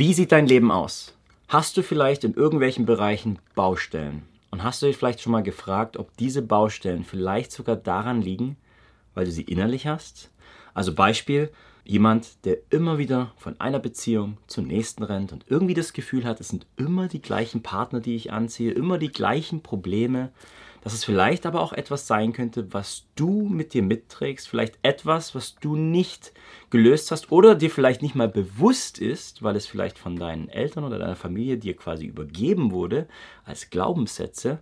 Wie sieht dein Leben aus? Hast du vielleicht in irgendwelchen Bereichen Baustellen? Und hast du dich vielleicht schon mal gefragt, ob diese Baustellen vielleicht sogar daran liegen, weil du sie innerlich hast? Also Beispiel, jemand, der immer wieder von einer Beziehung zur nächsten rennt und irgendwie das Gefühl hat, es sind immer die gleichen Partner, die ich anziehe, immer die gleichen Probleme dass es vielleicht aber auch etwas sein könnte, was du mit dir mitträgst, vielleicht etwas, was du nicht gelöst hast oder dir vielleicht nicht mal bewusst ist, weil es vielleicht von deinen Eltern oder deiner Familie dir quasi übergeben wurde als Glaubenssätze.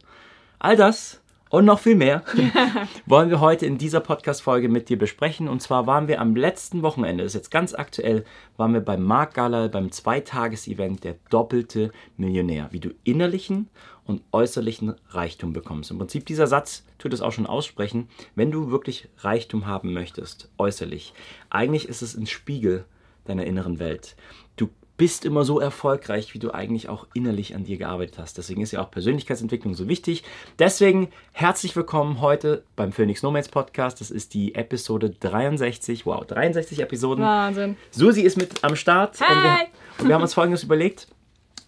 All das und noch viel mehr wollen wir heute in dieser Podcast-Folge mit dir besprechen. Und zwar waren wir am letzten Wochenende, das ist jetzt ganz aktuell, waren wir beim Mark Gala, beim Zweitages-Event Der doppelte Millionär. Wie du innerlichen und äußerlichen Reichtum bekommst. Im Prinzip dieser Satz tut es auch schon aussprechen, wenn du wirklich Reichtum haben möchtest, äußerlich. Eigentlich ist es ein Spiegel deiner inneren Welt. Du bist immer so erfolgreich, wie du eigentlich auch innerlich an dir gearbeitet hast. Deswegen ist ja auch Persönlichkeitsentwicklung so wichtig. Deswegen herzlich willkommen heute beim Phoenix Nomads Podcast. Das ist die Episode 63. Wow, 63 Episoden. Wahnsinn. Susi ist mit am Start. Hi. Und wir, und wir haben uns Folgendes überlegt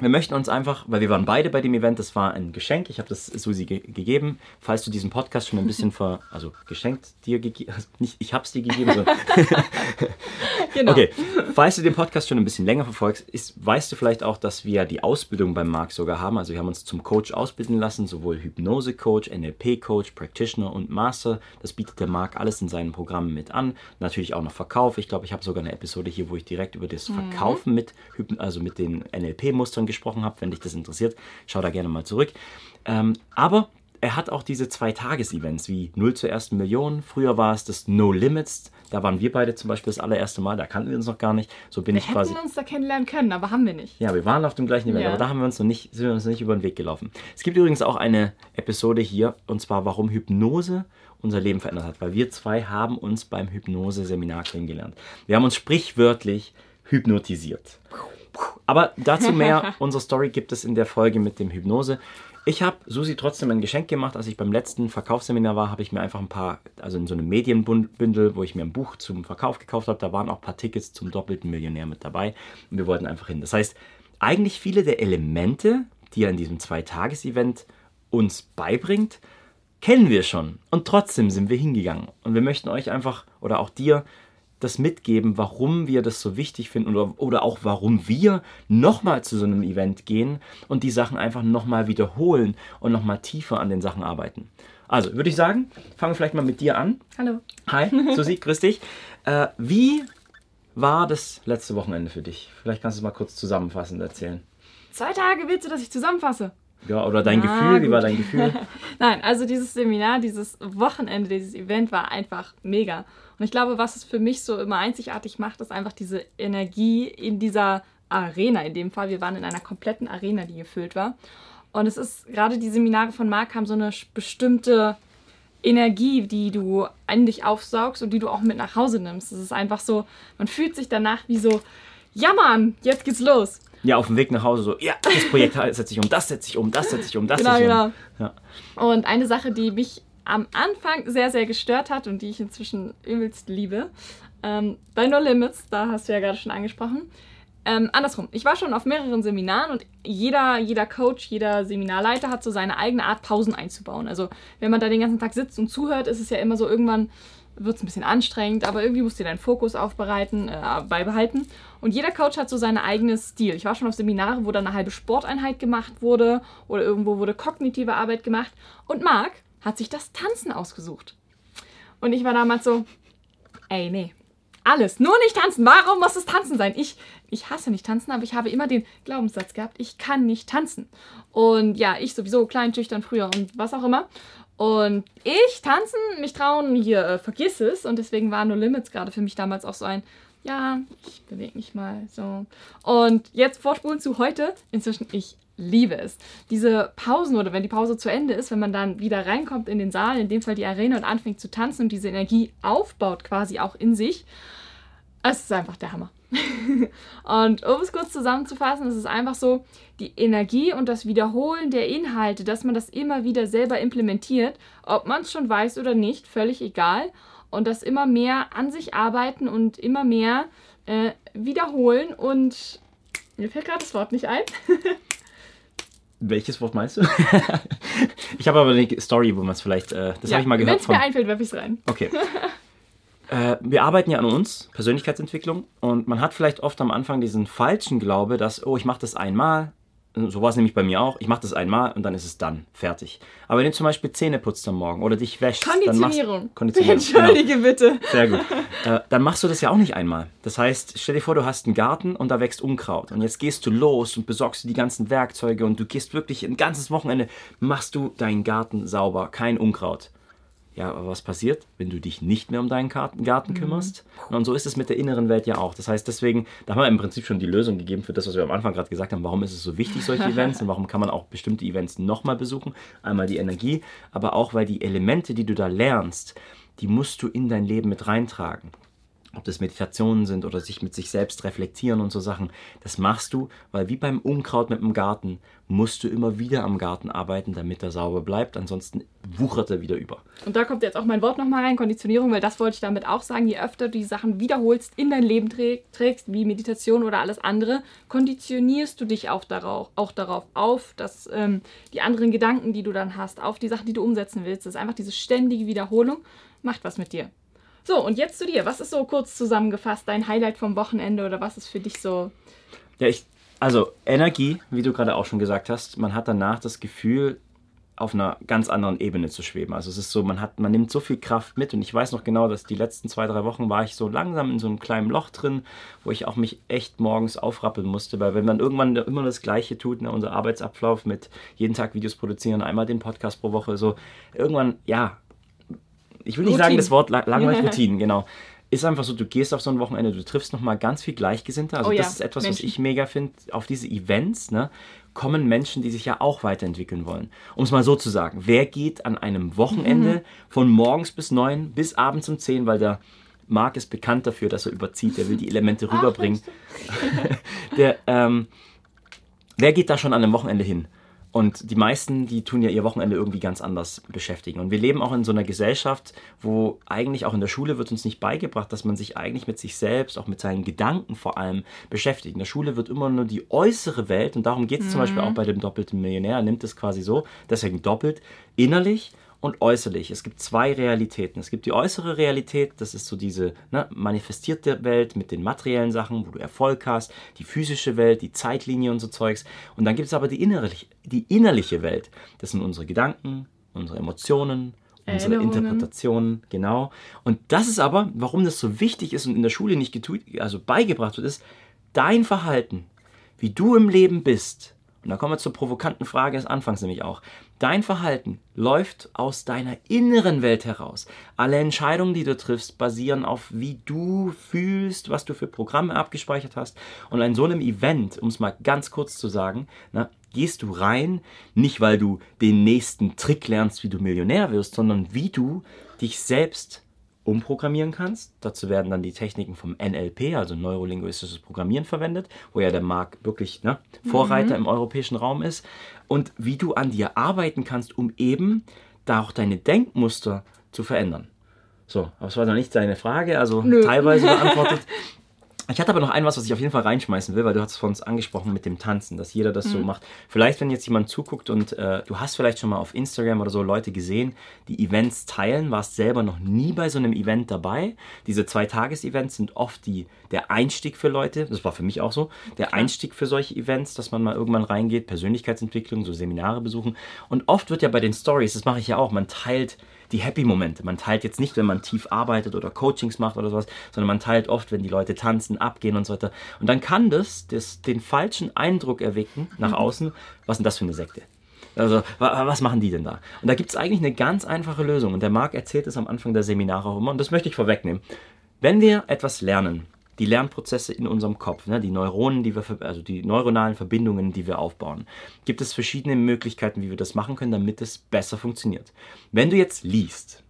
wir möchten uns einfach, weil wir waren beide bei dem Event, das war ein Geschenk, ich habe das Susi ge gegeben. Falls du diesen Podcast schon ein bisschen ver, also geschenkt dir gegeben, also nicht ich habe es dir gegeben, sondern genau. Okay, falls du den Podcast schon ein bisschen länger verfolgst, ist, weißt du vielleicht auch, dass wir die Ausbildung beim Marc sogar haben. Also wir haben uns zum Coach ausbilden lassen, sowohl Hypnose-Coach, NLP-Coach, Practitioner und Master. Das bietet der Marc alles in seinen Programmen mit an. Natürlich auch noch Verkauf. Ich glaube, ich habe sogar eine Episode hier, wo ich direkt über das mhm. Verkaufen mit, also mit den NLP-Mustern gesprochen habe. Wenn dich das interessiert, schau da gerne mal zurück. Ähm, aber er hat auch diese zwei Tages-Events wie 0 zur ersten Million. Früher war es das No Limits. Da waren wir beide zum Beispiel das allererste Mal. Da kannten wir uns noch gar nicht. So bin wir ich quasi. Wir hätten uns da kennenlernen können, aber haben wir nicht. Ja, wir waren auf dem gleichen Event, ja. aber da haben wir uns noch nicht, sind wir uns nicht über den Weg gelaufen. Es gibt übrigens auch eine Episode hier und zwar, warum Hypnose unser Leben verändert hat. Weil wir zwei haben uns beim Hypnose-Seminar kennengelernt. Wir haben uns sprichwörtlich hypnotisiert. Aber dazu mehr. Unsere Story gibt es in der Folge mit dem Hypnose. Ich habe Susi trotzdem ein Geschenk gemacht. Als ich beim letzten Verkaufsseminar war, habe ich mir einfach ein paar, also in so einem Medienbündel, wo ich mir ein Buch zum Verkauf gekauft habe, da waren auch ein paar Tickets zum doppelten Millionär mit dabei. Und wir wollten einfach hin. Das heißt, eigentlich viele der Elemente, die er in diesem Zwei-Tages-Event uns beibringt, kennen wir schon. Und trotzdem sind wir hingegangen. Und wir möchten euch einfach oder auch dir das mitgeben, warum wir das so wichtig finden oder, oder auch warum wir nochmal zu so einem Event gehen und die Sachen einfach nochmal wiederholen und nochmal tiefer an den Sachen arbeiten. Also würde ich sagen, fangen wir vielleicht mal mit dir an. Hallo. Hi, Susi, grüß dich. Äh, wie war das letzte Wochenende für dich? Vielleicht kannst du es mal kurz zusammenfassend erzählen. Zwei Tage willst du, dass ich zusammenfasse? Ja, oder dein Na, Gefühl, gut. wie war dein Gefühl? Nein, also dieses Seminar, dieses Wochenende, dieses Event war einfach mega. Und ich glaube, was es für mich so immer einzigartig macht, ist einfach diese Energie in dieser Arena. In dem Fall, wir waren in einer kompletten Arena, die gefüllt war. Und es ist gerade die Seminare von Marc haben so eine bestimmte Energie, die du an dich aufsaugst und die du auch mit nach Hause nimmst. Es ist einfach so, man fühlt sich danach wie so, ja Mann, jetzt geht's los. Ja, auf dem Weg nach Hause so, ja, das Projekt setze ich um, das setze ich um, das setze ich um, das genau, setze ich um. Genau. Ja. Und eine Sache, die mich am Anfang sehr, sehr gestört hat und die ich inzwischen übelst liebe, ähm, bei No Limits, da hast du ja gerade schon angesprochen, ähm, andersrum, ich war schon auf mehreren Seminaren und jeder, jeder Coach, jeder Seminarleiter hat so seine eigene Art, Pausen einzubauen. Also wenn man da den ganzen Tag sitzt und zuhört, ist es ja immer so irgendwann wird es ein bisschen anstrengend, aber irgendwie musst du deinen Fokus aufbereiten, äh, beibehalten. Und jeder Coach hat so seinen eigenen Stil. Ich war schon auf Seminare, wo dann eine halbe Sporteinheit gemacht wurde oder irgendwo wurde kognitive Arbeit gemacht. Und Marc hat sich das Tanzen ausgesucht. Und ich war damals so, ey, nee, alles, nur nicht tanzen. Warum muss es tanzen sein? Ich, ich hasse nicht tanzen, aber ich habe immer den Glaubenssatz gehabt, ich kann nicht tanzen. Und ja, ich sowieso klein, schüchtern früher und was auch immer. Und ich tanzen, mich trauen, hier, äh, vergiss es. Und deswegen war No Limits gerade für mich damals auch so ein, ja, ich bewege mich mal so. Und jetzt vorspulen zu heute. Inzwischen, ich liebe es. Diese Pausen oder wenn die Pause zu Ende ist, wenn man dann wieder reinkommt in den Saal, in dem Fall die Arena und anfängt zu tanzen und diese Energie aufbaut quasi auch in sich, es ist einfach der Hammer. und um es kurz zusammenzufassen, es ist einfach so, die Energie und das Wiederholen der Inhalte, dass man das immer wieder selber implementiert, ob man es schon weiß oder nicht, völlig egal. Und das immer mehr an sich arbeiten und immer mehr äh, wiederholen und Mir fällt gerade das Wort nicht ein. Welches Wort meinst du? ich habe aber eine Story, wo man es vielleicht. Äh, das ja, habe ich mal gehört. Wenn es mir einfällt, werfe ich es rein. Okay. äh, wir arbeiten ja an uns, Persönlichkeitsentwicklung, und man hat vielleicht oft am Anfang diesen falschen Glaube, dass, oh, ich mache das einmal, so war es nämlich bei mir auch. Ich mache das einmal und dann ist es dann fertig. Aber wenn du zum Beispiel Zähne putzt am Morgen oder dich wäschst, dann machst Konditionierung. Konditionierung. Entschuldige genau. bitte. Sehr gut. Äh, dann machst du das ja auch nicht einmal. Das heißt, stell dir vor, du hast einen Garten und da wächst Unkraut. Und jetzt gehst du los und besorgst dir die ganzen Werkzeuge und du gehst wirklich ein ganzes Wochenende, machst du deinen Garten sauber, kein Unkraut. Ja, aber was passiert, wenn du dich nicht mehr um deinen Garten, Garten kümmerst? Und so ist es mit der inneren Welt ja auch. Das heißt, deswegen, da haben wir im Prinzip schon die Lösung gegeben für das, was wir am Anfang gerade gesagt haben. Warum ist es so wichtig, solche Events? Und warum kann man auch bestimmte Events nochmal besuchen? Einmal die Energie, aber auch, weil die Elemente, die du da lernst, die musst du in dein Leben mit reintragen ob das Meditationen sind oder sich mit sich selbst reflektieren und so Sachen, das machst du, weil wie beim Unkraut mit dem Garten musst du immer wieder am Garten arbeiten, damit er sauber bleibt, ansonsten wuchert er wieder über. Und da kommt jetzt auch mein Wort nochmal rein, Konditionierung, weil das wollte ich damit auch sagen, je öfter du die Sachen wiederholst, in dein Leben trägst, wie Meditation oder alles andere, konditionierst du dich auch darauf, auch darauf auf, dass ähm, die anderen Gedanken, die du dann hast, auf die Sachen, die du umsetzen willst, das ist einfach diese ständige Wiederholung, macht was mit dir. So, und jetzt zu dir. Was ist so kurz zusammengefasst dein Highlight vom Wochenende oder was ist für dich so? Ja, ich, also Energie, wie du gerade auch schon gesagt hast, man hat danach das Gefühl, auf einer ganz anderen Ebene zu schweben. Also es ist so, man hat, man nimmt so viel Kraft mit und ich weiß noch genau, dass die letzten zwei, drei Wochen war ich so langsam in so einem kleinen Loch drin, wo ich auch mich echt morgens aufrappeln musste, weil wenn man irgendwann immer das Gleiche tut, ne, unser Arbeitsablauf mit jeden Tag Videos produzieren, einmal den Podcast pro Woche, so irgendwann, ja, ich will nicht Routine. sagen das Wort lang langweilig Routinen, genau. Ist einfach so, du gehst auf so ein Wochenende, du triffst nochmal ganz viel Gleichgesinnte. Also Oh ja, das ist etwas, was Menschen. ich mega finde. Auf diese Events ne, kommen Menschen, die sich ja auch weiterentwickeln wollen. Um es mal so zu sagen, wer geht an einem Wochenende Mhm. von morgens bis neun bis abends um zehn, weil der Marc ist bekannt dafür, dass er überzieht, der will die Elemente rüberbringen. der, ähm, wer geht da schon an einem Wochenende hin? Und die meisten, die tun ja ihr Wochenende irgendwie ganz anders beschäftigen. Und wir leben auch in so einer Gesellschaft, wo eigentlich auch in der Schule wird uns nicht beigebracht, dass man sich eigentlich mit sich selbst, auch mit seinen Gedanken vor allem beschäftigt. In der Schule wird immer nur die äußere Welt, und darum geht es zum Beispiel auch bei dem doppelten Millionär, nimmt es quasi so, deswegen doppelt, innerlich und äußerlich. Es gibt zwei Realitäten. Es gibt die äußere Realität, das ist so diese ne, manifestierte Welt mit den materiellen Sachen, wo du Erfolg hast, die physische Welt, die Zeitlinie und so Zeugs. Und dann gibt es aber die innerliche, die innerliche Welt. Das sind unsere Gedanken, unsere Emotionen, unsere. Interpretationen, genau. Und das ist aber, warum das so wichtig ist und in der Schule nicht also beigebracht wird, ist dein Verhalten, wie du im Leben bist. Und da kommen wir zur provokanten Frage des Anfangs nämlich auch. Dein Verhalten läuft aus deiner inneren Welt heraus. Alle Entscheidungen, die du triffst, basieren auf, wie du fühlst, was du für Programme abgespeichert hast. Und in so einem Event, um es mal ganz kurz zu sagen, na, gehst du rein, nicht weil du den nächsten Trick lernst, wie du Millionär wirst, sondern wie du dich selbst umprogrammieren kannst. Dazu werden dann die Techniken vom NLP, also neurolinguistisches Programmieren, verwendet, wo ja der Markt wirklich ne, Vorreiter im europäischen Raum ist. Und wie du an dir arbeiten kannst, um eben da auch deine Denkmuster zu verändern. So, aber das war noch nicht deine Frage, also Nö. teilweise beantwortet. Ich hatte aber noch ein was, was ich auf jeden Fall reinschmeißen will, weil du hast es von uns angesprochen mit dem Tanzen, dass jeder das so macht. Vielleicht, wenn jetzt jemand zuguckt und äh, du hast vielleicht schon mal auf Instagram oder so Leute gesehen, die Events teilen, warst selber noch nie bei so einem Event dabei. Diese Zwei-Tages-Events sind oft die, der Einstieg für Leute, das war für mich auch so, der Einstieg für solche Events, dass man mal irgendwann reingeht, Persönlichkeitsentwicklung, so Seminare besuchen. Und oft wird ja bei den Stories, das mache ich ja auch, man teilt die Happy-Momente. Man teilt jetzt nicht, wenn man tief arbeitet oder Coachings macht oder sowas, sondern man teilt oft, wenn die Leute tanzen, abgehen und so weiter. Und dann kann das, das den falschen Eindruck erwecken nach außen, was ist denn das für eine Sekte? Also, wa- was machen die denn da? Und da gibt es eigentlich eine ganz einfache Lösung. Und der Marc erzählt es am Anfang der Seminare auch immer. Und das möchte ich vorwegnehmen. Wenn wir etwas lernen, die Lernprozesse in unserem Kopf, ne, die Neuronen, die wir, also die neuronalen Verbindungen, die wir aufbauen, gibt es verschiedene Möglichkeiten, wie wir das machen können, damit es besser funktioniert. Wenn du jetzt liest,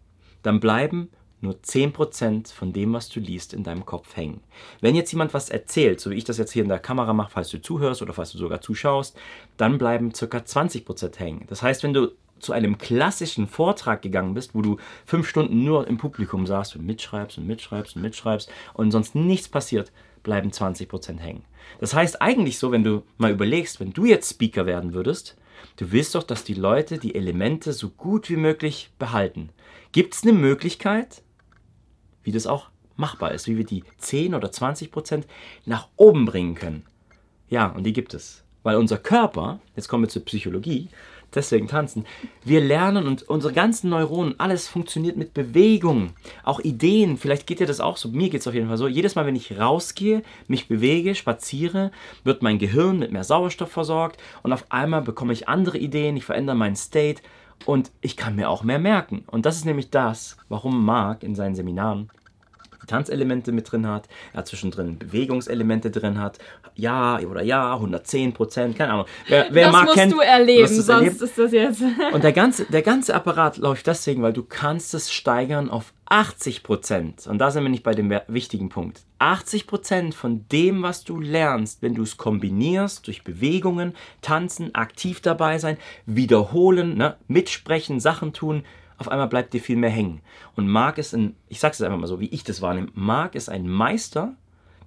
dann bleiben nur 10% von dem, was du liest, in deinem Kopf hängen. Wenn jetzt jemand was erzählt, so wie ich das jetzt hier in der Kamera mache, falls du zuhörst oder falls du sogar zuschaust, dann bleiben ca. 20% hängen. Das heißt, wenn du zu einem klassischen Vortrag gegangen bist, wo du fünf Stunden nur im Publikum saßt und mitschreibst und mitschreibst und mitschreibst und sonst nichts passiert, bleiben 20% hängen. Das heißt eigentlich so, wenn du mal überlegst, wenn du jetzt Speaker werden würdest, du willst doch, dass die Leute die Elemente so gut wie möglich behalten. Gibt es eine Möglichkeit, wie das auch machbar ist, wie wir die 10 oder 20 Prozent nach oben bringen können? Ja, und die gibt es. Weil unser Körper, jetzt kommen wir zur Psychologie, deswegen tanzen, wir lernen und unsere ganzen Neuronen, alles funktioniert mit Bewegung. Auch Ideen, vielleicht geht dir das auch so, mir geht es auf jeden Fall so. Jedes Mal, wenn ich rausgehe, mich bewege, spaziere, wird mein Gehirn mit mehr Sauerstoff versorgt und auf einmal bekomme ich andere Ideen, ich verändere meinen State und ich kann mir auch mehr merken. Und das ist nämlich das, warum Marc in seinen Seminaren Tanzelemente mit drin hat, er hat zwischendrin Bewegungselemente drin hat, ja oder ja, 110 Prozent, keine Ahnung. Wer, wer das mag, musst kennt, du erleben, sonst erlebt. ist das jetzt. Und der ganze, der ganze Apparat läuft deswegen, weil du kannst es steigern auf 80 Prozent. Und da sind wir nicht bei dem wichtigen Punkt. 80 Prozent von dem, was du lernst, wenn du es kombinierst durch Bewegungen, tanzen, aktiv dabei sein, wiederholen, ne, mitsprechen, Sachen tun, auf einmal bleibt dir viel mehr hängen. Und Marc ist ein, ich sag's jetzt einfach mal so, wie ich das wahrnehme, Marc ist ein Meister,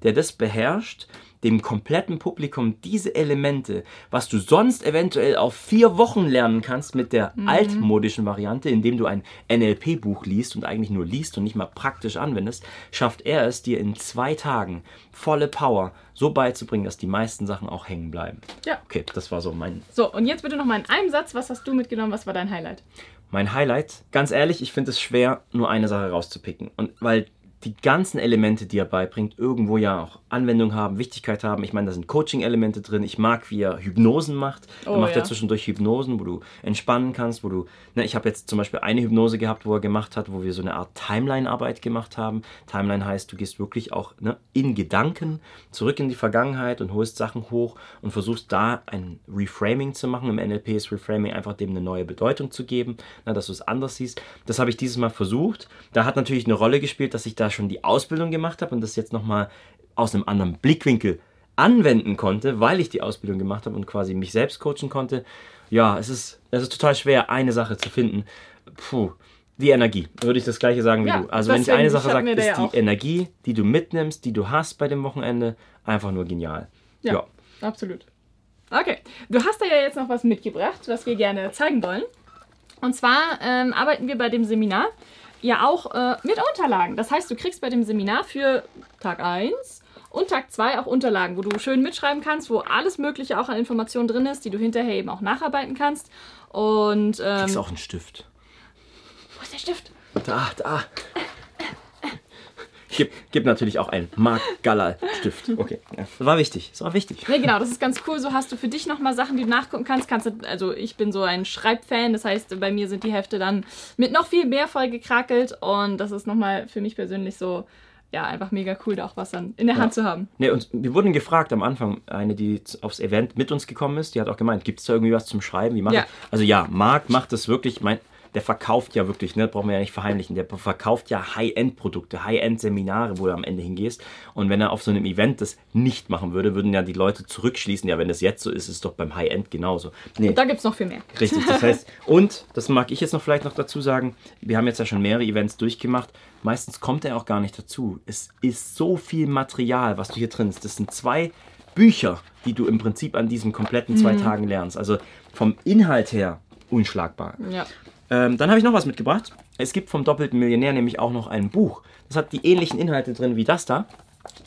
der das beherrscht, dem kompletten Publikum diese Elemente, was du sonst eventuell auf vier Wochen lernen kannst mit der mhm. altmodischen Variante, indem du ein NLP-Buch liest und eigentlich nur liest und nicht mal praktisch anwendest, schafft er es dir in zwei Tagen volle Power so beizubringen, dass die meisten Sachen auch hängen bleiben. Ja. Okay, das war so mein. So, und jetzt bitte noch mal in einem Satz, was hast du mitgenommen, was war dein Highlight? Mein Highlight, ganz ehrlich, ich finde es schwer, nur eine Sache rauszupicken. Und weil die ganzen Elemente, die er beibringt, irgendwo ja auch Anwendung haben, Wichtigkeit haben. Ich meine, da sind Coaching-Elemente drin. Ich mag, wie er Hypnosen macht. Oh, er macht ja. ja zwischendurch Hypnosen, wo du entspannen kannst, wo du, ne, ich habe jetzt zum Beispiel eine Hypnose gehabt, wo er gemacht hat, wo wir so eine Art Timeline-Arbeit gemacht haben. Timeline heißt, du gehst wirklich auch ne, in Gedanken zurück in die Vergangenheit und holst Sachen hoch und versuchst da ein Reframing zu machen. Im NLP ist Reframing einfach dem eine neue Bedeutung zu geben, ne, dass du es anders siehst. Das habe ich dieses Mal versucht. Da hat natürlich eine Rolle gespielt, dass ich da schon die Ausbildung gemacht habe und das jetzt nochmal aus einem anderen Blickwinkel anwenden konnte, weil ich die Ausbildung gemacht habe und quasi mich selbst coachen konnte. Ja, es ist, es ist total schwer, eine Sache zu finden. Puh, die Energie, würde ich das gleiche sagen wie ja, du. Also wenn ich eine Sache sage, ist die auch. Energie, die du mitnimmst, die du hast bei dem Wochenende, einfach nur genial. Ja, ja, absolut. Okay, du hast da ja jetzt noch was mitgebracht, was wir gerne zeigen wollen. Und zwar ähm, arbeiten wir bei dem Seminar ja auch äh, mit Unterlagen. Das heißt, du kriegst bei dem Seminar für Tag 1 und Tag 2 auch Unterlagen, wo du schön mitschreiben kannst, wo alles Mögliche auch an Informationen drin ist, die du hinterher eben auch nacharbeiten kannst. Und ähm, kriegst auch einen Stift. Wo ist der Stift? Da, da. Gibt, gibt natürlich auch einen Mark Galler Stift. Okay, ja, das war wichtig. Das war wichtig. Nee, genau, das ist ganz cool. So hast du für dich nochmal Sachen, die du nachgucken kannst. kannst du, also ich bin so ein Schreibfan, das heißt, bei mir sind die Hefte dann mit noch viel mehr voll gekrakelt und das ist nochmal für mich persönlich so, ja, einfach mega cool, da auch was dann in der ja. Hand zu haben. Nee, und wir wurden gefragt am Anfang, eine, die aufs Event mit uns gekommen ist, die hat auch gemeint, gibt es da irgendwie was zum Schreiben? Wie ja. Also ja, Marc macht das wirklich, mein, der verkauft ja wirklich, ne, brauchen wir ja nicht verheimlichen, der verkauft ja High-End-Produkte, High-End-Seminare, wo du am Ende hingehst. Und wenn er auf so einem Event das nicht machen würde, würden ja die Leute zurückschließen, ja, wenn das jetzt so ist, ist es doch beim High-End genauso. Nee. Und da gibt es noch viel mehr. Richtig, das heißt, und, das mag ich jetzt noch vielleicht noch dazu sagen, wir haben jetzt ja schon mehrere Events durchgemacht, meistens kommt er auch gar nicht dazu. Es ist so viel Material, was du hier drin hast. Das sind zwei Bücher, die du im Prinzip an diesen kompletten zwei mhm. Tagen lernst. Also vom Inhalt her unschlagbar. Ja. Ähm, dann habe ich noch was mitgebracht. Es gibt vom doppelten Millionär nämlich auch noch ein Buch. Das hat die ähnlichen Inhalte drin wie das da.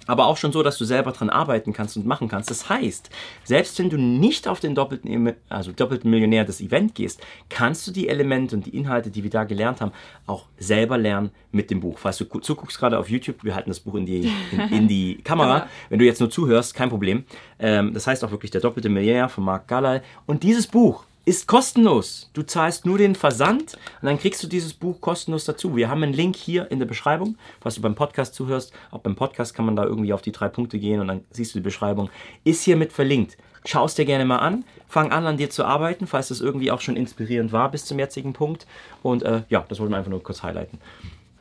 Aber auch schon so, dass du selber dran arbeiten kannst und machen kannst. Das heißt, selbst wenn du nicht auf den doppelten, also doppelten Millionär des Event gehst, kannst du die Elemente und die Inhalte, die wir da gelernt haben, auch selber lernen mit dem Buch. Falls du zuguckst gerade auf YouTube, wir halten das Buch in die, in, in die Kamera. Wenn du jetzt nur zuhörst, kein Problem. Ähm, das heißt auch wirklich der doppelte Millionär von Mark Galal. Und dieses Buch ist kostenlos. Du zahlst nur den Versand und dann kriegst du dieses Buch kostenlos dazu. Wir haben einen Link hier in der Beschreibung, falls du beim Podcast zuhörst. Auch beim Podcast kann man da irgendwie auf die drei Punkte gehen und dann siehst du die Beschreibung. Ist hier mit verlinkt. Schau es dir gerne mal an. Fang an, an dir zu arbeiten, falls das irgendwie auch schon inspirierend war bis zum jetzigen Punkt. Und äh, ja, das wollten wir einfach nur kurz highlighten.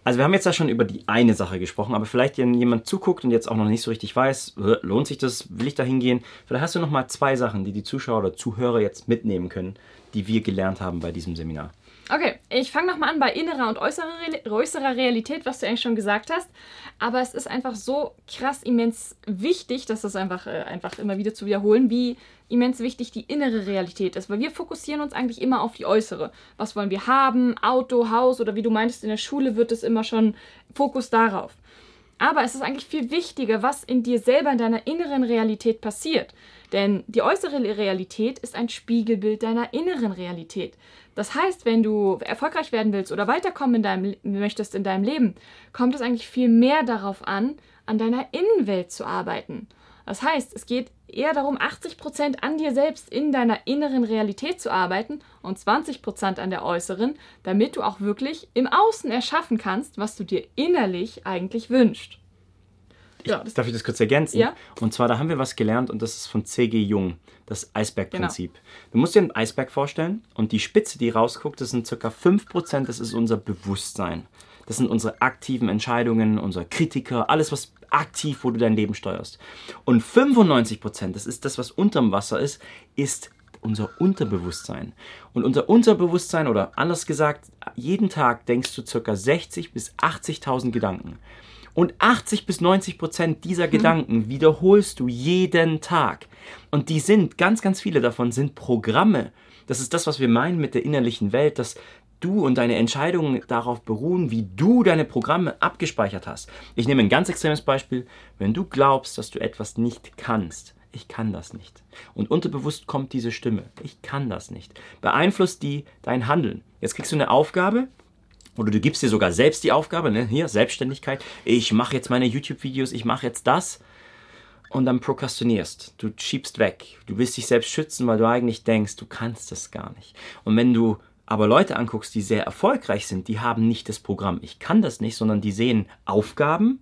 Also wir haben jetzt ja schon über die eine Sache gesprochen, aber vielleicht wenn jemand zuguckt und jetzt auch noch nicht so richtig weiß, lohnt sich das, will ich da hingehen? Vielleicht hast du noch mal zwei Sachen, die die Zuschauer oder Zuhörer jetzt mitnehmen können, die wir gelernt haben bei diesem Seminar. Okay, ich fange nochmal an bei innerer und äußerer, äußerer Realität, was du eigentlich schon gesagt hast. Aber es ist einfach so krass immens wichtig, dass das einfach, äh, einfach immer wieder zu wiederholen, wie immens wichtig die innere Realität ist. Weil wir fokussieren uns eigentlich immer auf die äußere. Was wollen wir haben? Auto, Haus oder wie du meintest, in der Schule wird es immer schon Fokus darauf. Aber es ist eigentlich viel wichtiger, was in dir selber, in deiner inneren Realität passiert. Denn die äußere Realität ist ein Spiegelbild deiner inneren Realität. Das heißt, wenn du erfolgreich werden willst oder weiterkommen in deinem, möchtest in deinem Leben, kommt es eigentlich viel mehr darauf an, an deiner Innenwelt zu arbeiten. Das heißt, es geht eher darum, 80% an dir selbst in deiner inneren Realität zu arbeiten und 20% an der äußeren, damit du auch wirklich im Außen erschaffen kannst, was du dir innerlich eigentlich wünschst. Ja, darf ich das kurz ergänzen? Ja. Und zwar, da haben wir was gelernt und das ist von C.G. Jung, das Eisbergprinzip. Genau. Du musst dir einen Eisberg vorstellen und die Spitze, die rausguckt, das sind ca. 5%, das ist unser Bewusstsein. Das sind unsere aktiven Entscheidungen, unser Kritiker, alles, was aktiv, wo du dein Leben steuerst. Und 95% das ist das, was unterm Wasser ist, ist unser Unterbewusstsein. Und unser Unterbewusstsein, oder anders gesagt, jeden Tag denkst du ca. 60 bis 80.000 Gedanken. Und 80 bis 90 Prozent dieser hm. Gedanken wiederholst du jeden Tag. Und die sind, ganz, ganz viele davon sind Programme. Das ist das, was wir meinen mit der innerlichen Welt, dass du und deine Entscheidungen darauf beruhen, wie du deine Programme abgespeichert hast. Ich nehme ein ganz extremes Beispiel. Wenn du glaubst, dass du etwas nicht kannst, ich kann das nicht. Und unterbewusst kommt diese Stimme, ich kann das nicht. Beeinflusst die dein Handeln. Jetzt kriegst du eine Aufgabe oder du gibst dir sogar selbst die Aufgabe, ne? hier, Selbstständigkeit, ich mache jetzt meine YouTube-Videos, ich mache jetzt das und dann prokrastinierst. Du schiebst weg. Du willst dich selbst schützen, weil du eigentlich denkst, du kannst das gar nicht. Und wenn du aber Leute anguckst, die sehr erfolgreich sind, die haben nicht das Programm, ich kann das nicht, sondern die sehen Aufgaben,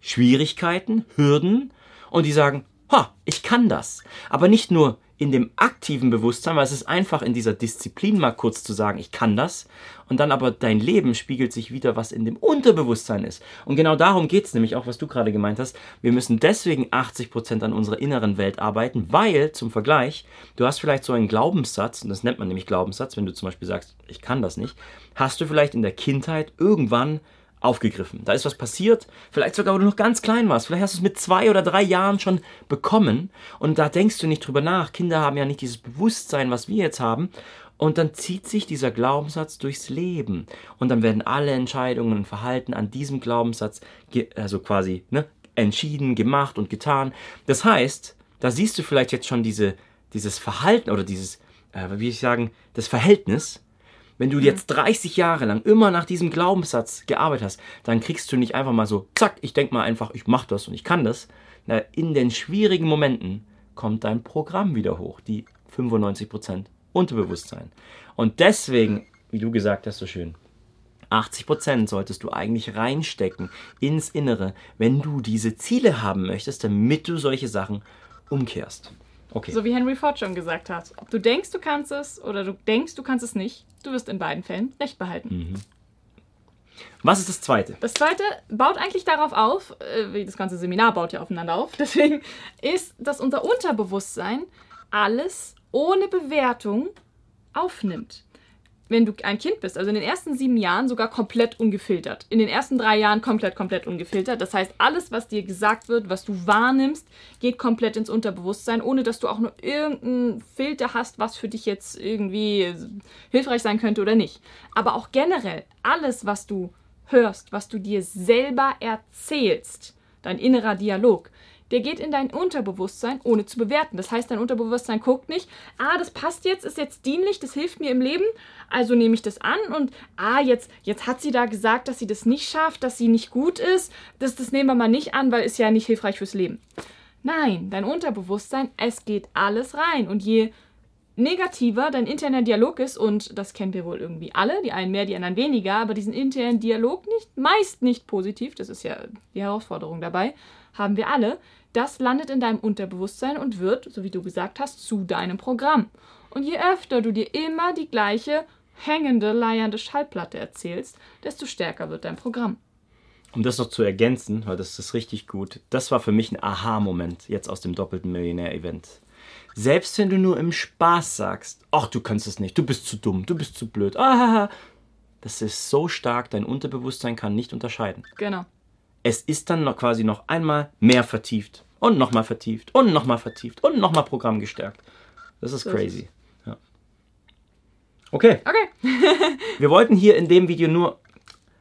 Schwierigkeiten, Hürden und die sagen, ha, ich kann das. Aber nicht nur in dem aktiven Bewusstsein, weil es ist einfach in dieser Disziplin mal kurz zu sagen, ich kann das, und dann aber dein Leben spiegelt sich wieder, was in dem Unterbewusstsein ist. Und genau darum geht es nämlich auch, was du gerade gemeint hast. Wir müssen deswegen 80% an unserer inneren Welt arbeiten, weil, zum Vergleich, du hast vielleicht so einen Glaubenssatz, und das nennt man nämlich Glaubenssatz, wenn du zum Beispiel sagst, ich kann das nicht, hast du vielleicht in der Kindheit irgendwann aufgegriffen. Da ist was passiert, vielleicht sogar, wo du noch ganz klein warst. Vielleicht hast du es mit zwei oder drei Jahren schon bekommen und da denkst du nicht drüber nach. Kinder haben ja nicht dieses Bewusstsein, was wir jetzt haben. Und dann zieht sich dieser Glaubenssatz durchs Leben. Und dann werden alle Entscheidungen und Verhalten an diesem Glaubenssatz, also quasi, ne, entschieden, gemacht und getan. Das heißt, da siehst du vielleicht jetzt schon diese, dieses Verhalten oder dieses, äh, wie ich sagen, das Verhältnis wenn du jetzt 30 Jahre lang immer nach diesem Glaubenssatz gearbeitet hast, dann kriegst du nicht einfach mal so, zack, ich denke mal einfach, ich mache das und ich kann das. Na, in den schwierigen Momenten kommt dein Programm wieder hoch, die 95% Unterbewusstsein. Und deswegen, wie du gesagt hast, so schön, 80% solltest du eigentlich reinstecken ins Innere, wenn du diese Ziele haben möchtest, damit du solche Sachen umkehrst. Okay. So wie Henry Ford schon gesagt hat. Ob du denkst, du kannst es oder du denkst, du kannst es nicht, du wirst in beiden Fällen Recht behalten. Mhm. Was ist das zweite? Das zweite baut eigentlich darauf auf, äh, wie das ganze Seminar baut ja aufeinander auf, deswegen ist, dass unser Unterbewusstsein alles ohne Bewertung aufnimmt wenn du ein Kind bist, also in den ersten sieben Jahren sogar komplett ungefiltert. In den ersten drei Jahren komplett, komplett ungefiltert. Das heißt, alles, was dir gesagt wird, was du wahrnimmst, geht komplett ins Unterbewusstsein, ohne dass du auch nur irgendeinen Filter hast, was für dich jetzt irgendwie hilfreich sein könnte oder nicht. Aber auch generell, alles, was du hörst, was du dir selber erzählst, dein innerer Dialog, der geht in dein Unterbewusstsein, ohne zu bewerten. Das heißt, dein Unterbewusstsein guckt nicht, ah, das passt jetzt, ist jetzt dienlich, das hilft mir im Leben, also nehme ich das an und ah, jetzt, jetzt hat sie da gesagt, dass sie das nicht schafft, dass sie nicht gut ist, das, das nehmen wir mal nicht an, weil ist ja nicht hilfreich fürs Leben. Nein, dein Unterbewusstsein, es geht alles rein und je negativer dein interner Dialog ist, und das kennen wir wohl irgendwie alle, die einen mehr, die anderen weniger, aber diesen internen Dialog nicht, meist nicht positiv, das ist ja die Herausforderung dabei, haben wir alle, das landet in deinem Unterbewusstsein und wird, so wie du gesagt hast, zu deinem Programm. Und je öfter du dir immer die gleiche hängende, leiernde Schallplatte erzählst, desto stärker wird dein Programm. Um das noch zu ergänzen, weil das ist richtig gut, das war für mich ein Aha-Moment jetzt aus dem doppelten Millionär-Event. Selbst wenn du nur im Spaß sagst, ach, du kannst es nicht, du bist zu dumm, du bist zu blöd, ah, das ist so stark, dein Unterbewusstsein kann nicht unterscheiden. Genau. Es ist dann noch quasi noch einmal mehr vertieft und nochmal vertieft und nochmal vertieft und nochmal Programm gestärkt. Das ist So ist crazy. Ja. Okay, Okay. wir wollten hier in dem Video nur.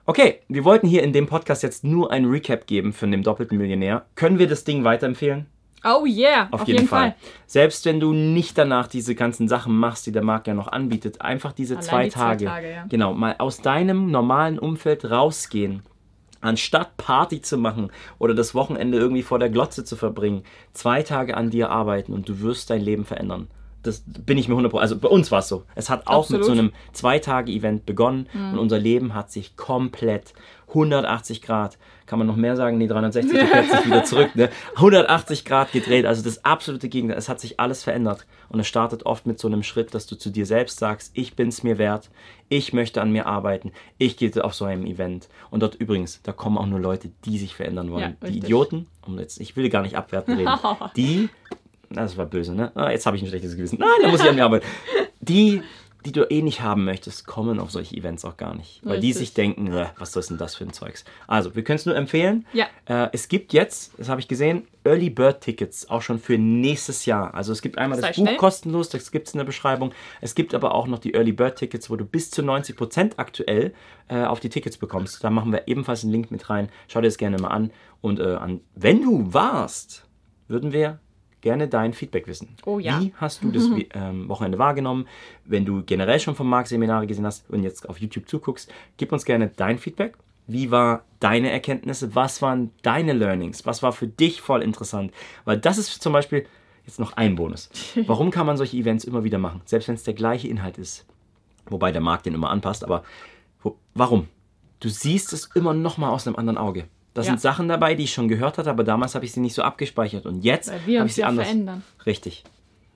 Okay, wir wollten hier in dem Podcast jetzt nur ein Recap geben von dem doppelten Millionär. Können wir das Ding weiterempfehlen? Oh yeah, Auf, jeden, Fall. Selbst wenn du nicht danach diese ganzen Sachen machst, die der Markt ja noch anbietet, einfach diese Allein zwei die zwei Tage, Tage, ja. genau, mal aus deinem normalen Umfeld rausgehen, anstatt Party zu machen oder das Wochenende irgendwie vor der Glotze zu verbringen, zwei Tage an dir arbeiten und du wirst dein Leben verändern. Das bin ich mir 100%. Also bei uns war es so. Es hat auch mit Absolut. so einem Zwei-Tage-Event begonnen und unser Leben hat sich komplett 180 Grad, kann man noch mehr sagen? Nee, 360 du kehrt sich wieder zurück, ne? 180 Grad gedreht, also das absolute Gegenteil. Es hat sich alles verändert und es startet oft mit so einem Schritt, dass du zu dir selbst sagst, ich bin's mir wert, ich möchte an mir arbeiten, ich gehe auf so einem Event. Und dort übrigens, da kommen auch nur Leute, die sich verändern wollen. Ja, die. Idioten, um jetzt, ich will gar nicht abwertend reden, die, das war böse, ne? Ah, jetzt habe ich ein schlechtes Gewissen. Nein, da muss ich an mir arbeiten. Die, die du eh nicht haben möchtest, kommen auf solche Events auch gar nicht. Weil die Richtig. sich denken, "Äh, was ist denn das für ein Zeugs? Also, wir können es nur empfehlen. Ja. Äh, es gibt jetzt, das habe ich gesehen, Early Bird Tickets auch schon für nächstes Jahr. Also es gibt einmal Sei das Buch schnell. kostenlos, das gibt es in der Beschreibung. Es gibt aber auch noch die Early Bird Tickets, wo du bis zu 90% aktuell äh, auf die Tickets bekommst. Da machen wir ebenfalls einen Link mit rein. Schau dir das gerne mal an. Und äh, an, wenn du warst, würden wir gerne dein Feedback wissen. Oh ja. Wie hast du das ähm, Wochenende wahrgenommen? Wenn du generell schon vom Markt-Seminare gesehen hast und jetzt auf YouTube zuguckst, gib uns gerne dein Feedback. Wie war deine Erkenntnisse? Was waren deine Learnings? Was war für dich voll interessant? Weil das ist zum Beispiel jetzt noch ein Bonus. Warum kann man solche Events immer wieder machen? Selbst wenn es der gleiche Inhalt ist. Wobei der Markt den immer anpasst, aber wo, warum? Du siehst es immer noch mal aus einem anderen Auge. Da Ja. sind Sachen dabei, die ich schon gehört hatte, aber damals habe ich sie nicht so abgespeichert. Und jetzt habe ich sie ja anders. verändern. Richtig.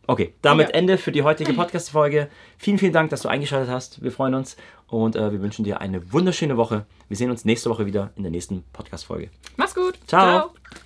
Okay, damit Ja. Ende für die heutige Podcast-Folge. Vielen, vielen Dank, dass du eingeschaltet hast. Wir freuen uns und äh, wir wünschen dir eine wunderschöne Woche. Wir sehen uns nächste Woche wieder in der nächsten Podcast-Folge. Mach's gut. Ciao. Ciao.